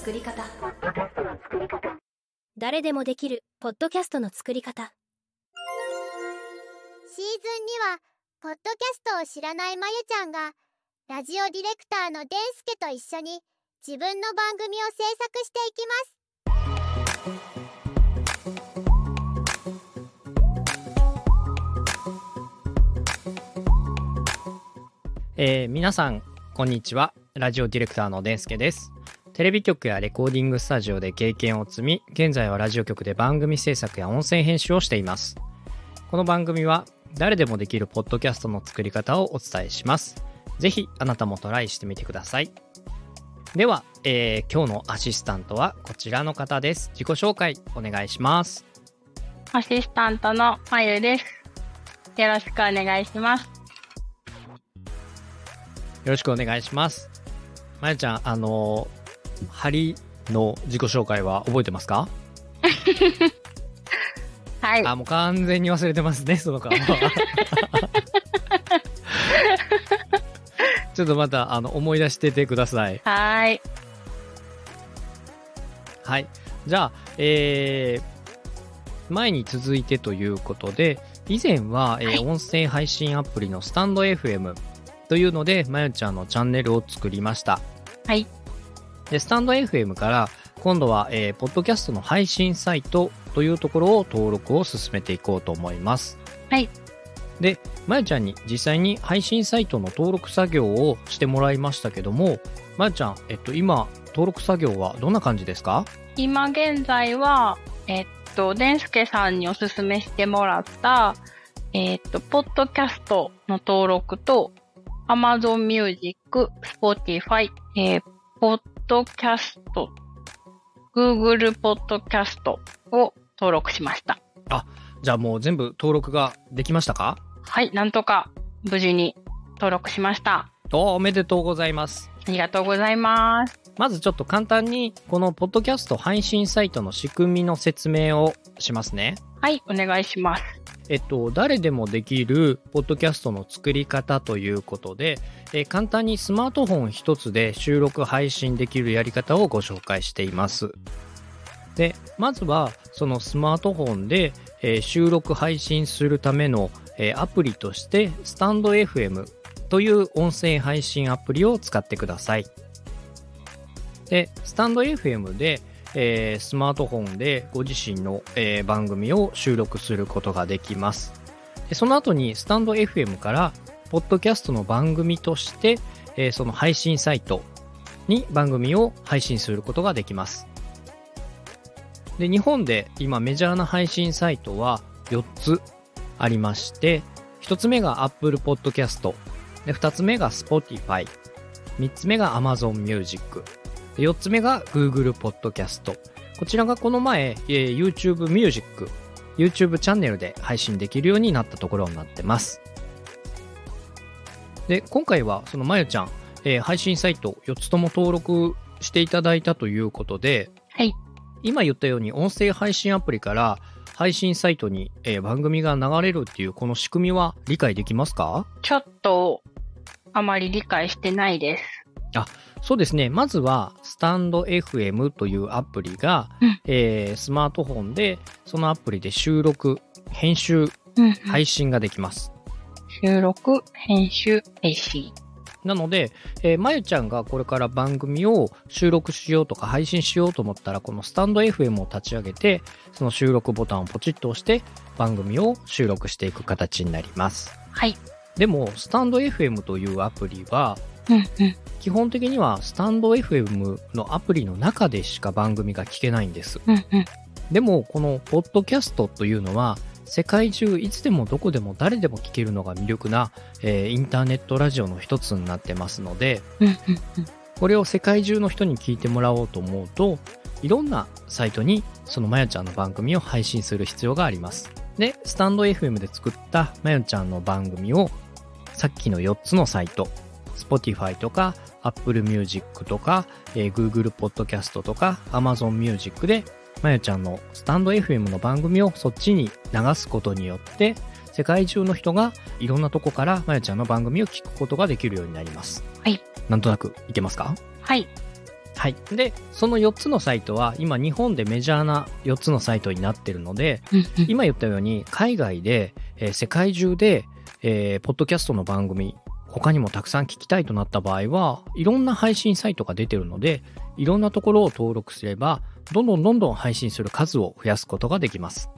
作り方。誰でもできるポッドキャストの作り方。シーズンにはポッドキャストを知らないまゆちゃんがラジオディレクターのでんすけと一緒に自分の番組を制作していきます。えー皆さんこんにちは。ラジオディレクターのでんすけですテレビ局やレコーディングスタジオで経験を積み現在はラジオ局で番組制作や音声編集をしています。この番組は誰でもできるポッドキャストの作り方をお伝えします。ぜひあなたもトライしてみてください。では、えー今日のアシスタントはこちらの方です。自己紹介お願いします。アシスタントのまゆです。よろしくお願いします。よろしくお願いします。まゆちゃんあのーハリの自己紹介は覚えてますか？はい。あ、もう完全に忘れてますね、その顔は。ちょっとまた、あの、思い出しててください。はーい。はい。じゃあ、えー、前に続いてということで、以前は、えーはい音声配信アプリのスタンド FM というので、まゆちゃんのチャンネルを作りました。はい。で、スタンド FM から、今度は、えー、ポッドキャストの配信サイトというところを登録を進めていこうと思います。はい。で、まゆちゃんに実際に配信サイトの登録作業をしてもらいましたけども、まゆちゃん、えっと、今、登録作業はどんな感じですか？今現在は、えっと、でんすけさんにおすすめしてもらった、えっと、ポッドキャストの登録と、Amazon Music、Spotify、えー、ポッドキャスト、Google ポッドキャストを登録しました。じゃあもう全部登録ができましたか？はい、なんとか無事に登録しました。おおめでとうございます。ありがとうございます。まずちょっと簡単に、このポッドキャスト配信サイトの仕組みの説明をしますね。はい、お願いします。えっと、誰でもできるポッドキャストの作り方ということで、えー簡単にスマートフォン一つで収録配信できるやり方をご紹介しています。で、まずはそのスマートフォンで、えー収録配信するための、えーアプリとしてスタンド FM という音声配信アプリを使ってください。で、スタンド FM で、えースマートフォンでご自身の、えー番組を収録することができます。でその後にスタンド FM から、ポッドキャストの番組として、えーその配信サイトに番組を配信することができます。で、日本で今メジャーな配信サイトは4つありまして、1つ目が Apple Podcast、で2つ目が Spotify、3つ目が Amazon Music、4つ目が Google Podcast。こちらがこの前、えー YouTube Music、YouTube チャンネルで配信できるようになったところになってます。で、今回はそのまゆちゃん、えー配信サイト4つとも登録していただいたということで、はい。今言ったように音声配信アプリから配信サイトに、えー番組が流れるっていうこの仕組みは理解できますか？ちょっと、あまり理解してないです。そうですね。まずは、スタンド FM というアプリが、うんえースマートフォンで、そのアプリで収録、編集、うん、配信ができます。収録、編集、配信。なので、えーまゆちゃんがこれから番組を収録しようとか配信しようと思ったら、このスタンド FM を立ち上げて、その収録ボタンをポチッと押して、番組を収録していく形になります。はい。でも、スタンド FM というアプリは、うんうん。基本的にはスタンド FM のアプリの中でしか番組が聞けないんです。うんうん。でも、このポッドキャストというのは、世界中いつでもどこでも誰でも聞けるのが魅力な、えーインターネットラジオの一つになってますので、うんうんうん。これを世界中の人に聞いてもらおうと思うと、いろんなサイトにそのまやちゃんの番組を配信する必要があります。で、スタンド FM で作ったまやちゃんの番組を、さっきの4つのサイト、Spotify とか Apple Music とか、えー Google Podcast とか Amazon Music でまゆちゃんのスタンド FM の番組をそっちに流すことによって世界中の人がいろんなとこからまゆちゃんの番組を聞くことができるようになります。はい。なんとなくいけますか？はい。はい。で、その4つのサイトは今日本でメジャーな4つのサイトになってるので、今言ったように海外で、えー世界中で、えーポッドキャストの番組他にもたくさん聞きたいとなった場合はいろんな配信サイトが出てるのでいろんなところを登録すればどんどんどんどん配信する数を増やすことができます。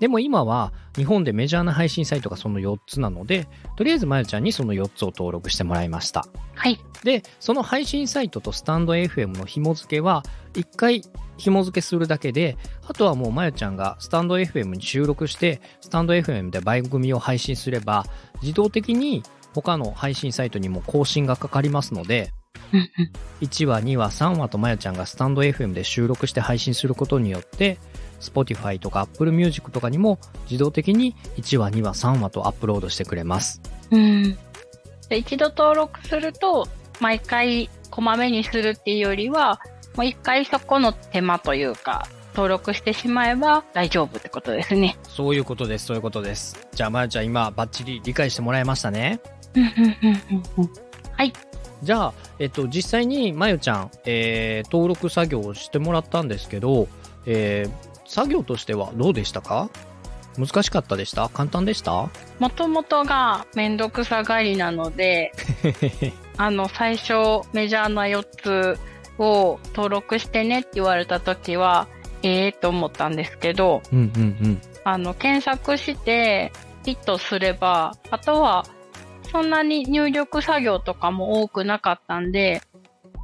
でも今は日本でメジャーな配信サイトがその4つなのでとりあえずまゆちゃんにその4つを登録してもらいました。はい。でその配信サイトとスタンド FM の紐付けは1回紐付けするだけであとはもうまゆちゃんがスタンド FM に収録してスタンド FM で番組を配信すれば自動的に他の配信サイトにも更新がかかりますのでうんうん1話2話3話とまゆちゃんがスタンド FM で収録して配信することによって Spotify とか Apple Music とかにも自動的に1話2話3話とアップロードしてくれますうん。で一度登録すると、毎回こまめにするっていうよりは、もう一回そこの手間というか、登録してしまえば大丈夫ってことですね。そういうことですそういうことですじゃあまゆちゃん今バッチリ理解してもらえましたねはい。じゃあ、えっと、実際にまゆちゃん、えー登録作業をしてもらったんですけど、えー作業としてはどうでしたか？難しかったでした？簡単でした？もともとがめんどくさがりなので、あの、最初メジャーな4つを登録してねって言われた時は、ええと思ったんですけど、うんうんうん。あの、検索してヒットすれば、あとは、そんなに入力作業とかも多くなかったんで、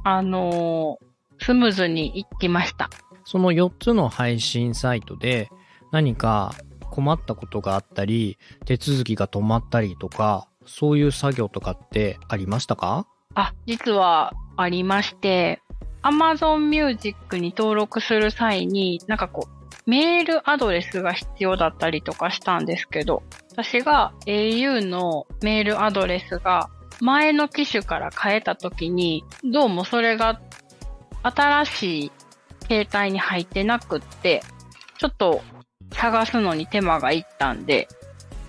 あのースムーズにいきました。その4つの配信サイトで何か困ったことがあったり、手続きが止まったりとか、そういう作業とかってありましたか？あ、実はありまして、Amazon Music に登録する際に、なんかこう、メールアドレスが必要だったりとかしたんですけど、私が au のメールアドレスが前の機種から変えた時に、どうもそれが新しい携帯に入ってなくって、ちょっと探すのに手間がいったんで、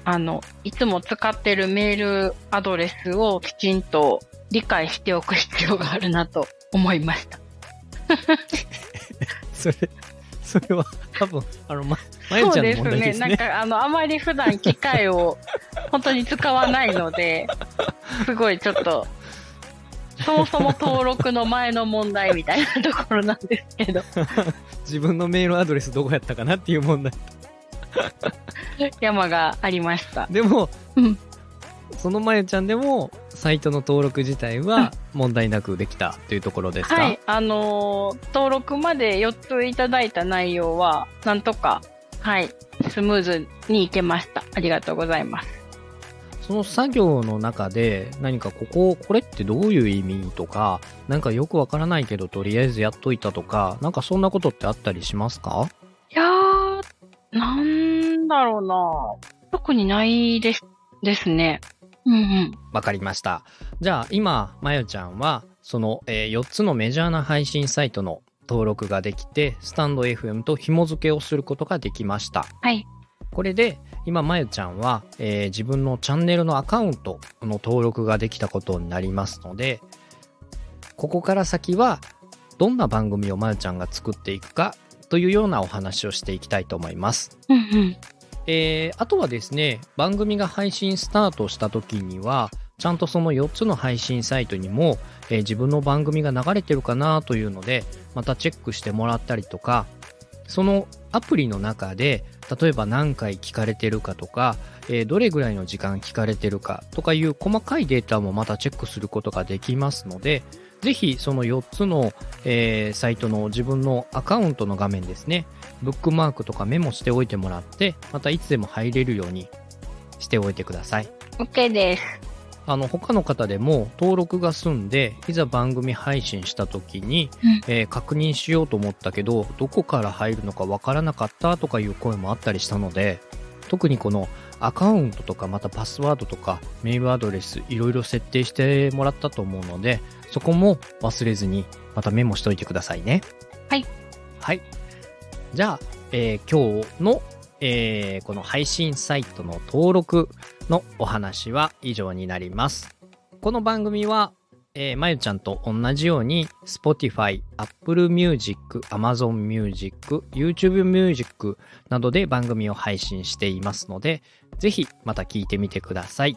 あの、いつも使ってるメールアドレスをきちんと理解しておく必要があるなと思いました。それ、それは多分、あの、ま、まゆちゃんの問題ですね。なんか、あの、あまり普段機械を 本当に使わないので、すごいちょっと、そもそも登録の前の問題みたいなところなんですけど、自分のメールアドレスどこやったかなっていう問題。山がありました。でも、うんそのまゆちゃんでも、サイトの登録自体は問題なくできたというところですか、はい、あのー登録まで4ついただいた内容は、なんとか、はい、スムーズにいけました。ありがとうございます。その作業の中で何かここ、これってどういう意味とか、なんかよくわからないけどとりあえずやっといたとか、なんかそんなことってあったりしますか？いやー、なんだろうな特にないです、ですね。うんうん。わかりました。じゃあ今、まゆちゃんは、その、え4つのメジャーな配信サイトの登録ができて、スタンド FM と紐付けをすることができました。はい。これで、今、まゆちゃんは、えー自分のチャンネルのアカウントの登録ができたことになりますので、ここから先は、どんな番組をまゆちゃんが作っていくかというようなお話をしていきたいと思います。うんうん。えーあとはですね、番組が配信スタートした時には、ちゃんとその4つの配信サイトにも、えー自分の番組が流れてるかなというので、またチェックしてもらったりとか、そのアプリの中で、例えば何回聞かれてるかとか、えーどれぐらいの時間聞かれてるかとかいう細かいデータもまたチェックすることができますので、ぜひその4つの、えーサイトの自分のアカウントの画面ですね、ブックマークとかメモしておいてもらって、またいつでも入れるようにしておいてください。OK です。あの、他の方でも登録が済んで、いざ番組配信した時に、うんえー確認しようと思ったけど、どこから入るのかわからなかったとかいう声もあったりしたので、特にこのアカウントとかまたパスワードとかメールアドレスいろいろ設定してもらったと思うので、そこも忘れずにまたメモしておいてくださいね。はい。はい。じゃあ、えー今日の、えーこの配信サイトの登録のお話は以上になります。この番組は、えーまゆちゃんと同じように Spotify、Apple Music、Amazon Music、YouTube Music などで番組を配信していますので、ぜひまた聞いてみてください。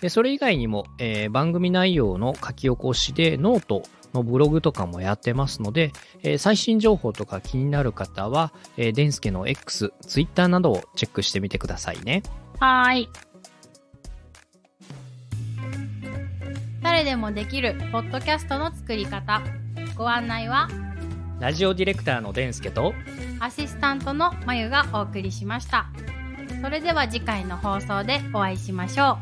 でそれ以外にも、えー番組内容の書き起こしでノートのブログとかもやってますので、えー最新情報とか気になる方は、えー、デンスケの X、Twitter などをチェックしてみてくださいね。はーい。誰でもできるポッドキャストの作り方。ご案内はラジオディレクターのデンスケと、アシスタントのまゆがお送りしました。それでは次回の放送でお会いしましょ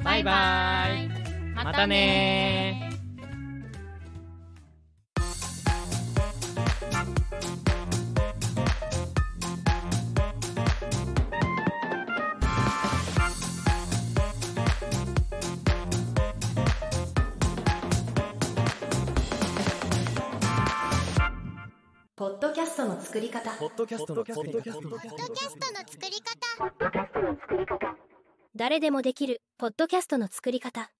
う。バイバイ。またねトの作り方。ポッドキャストの作り方。ポッドキャストの作り方。誰でもできるポッドキャストの作り方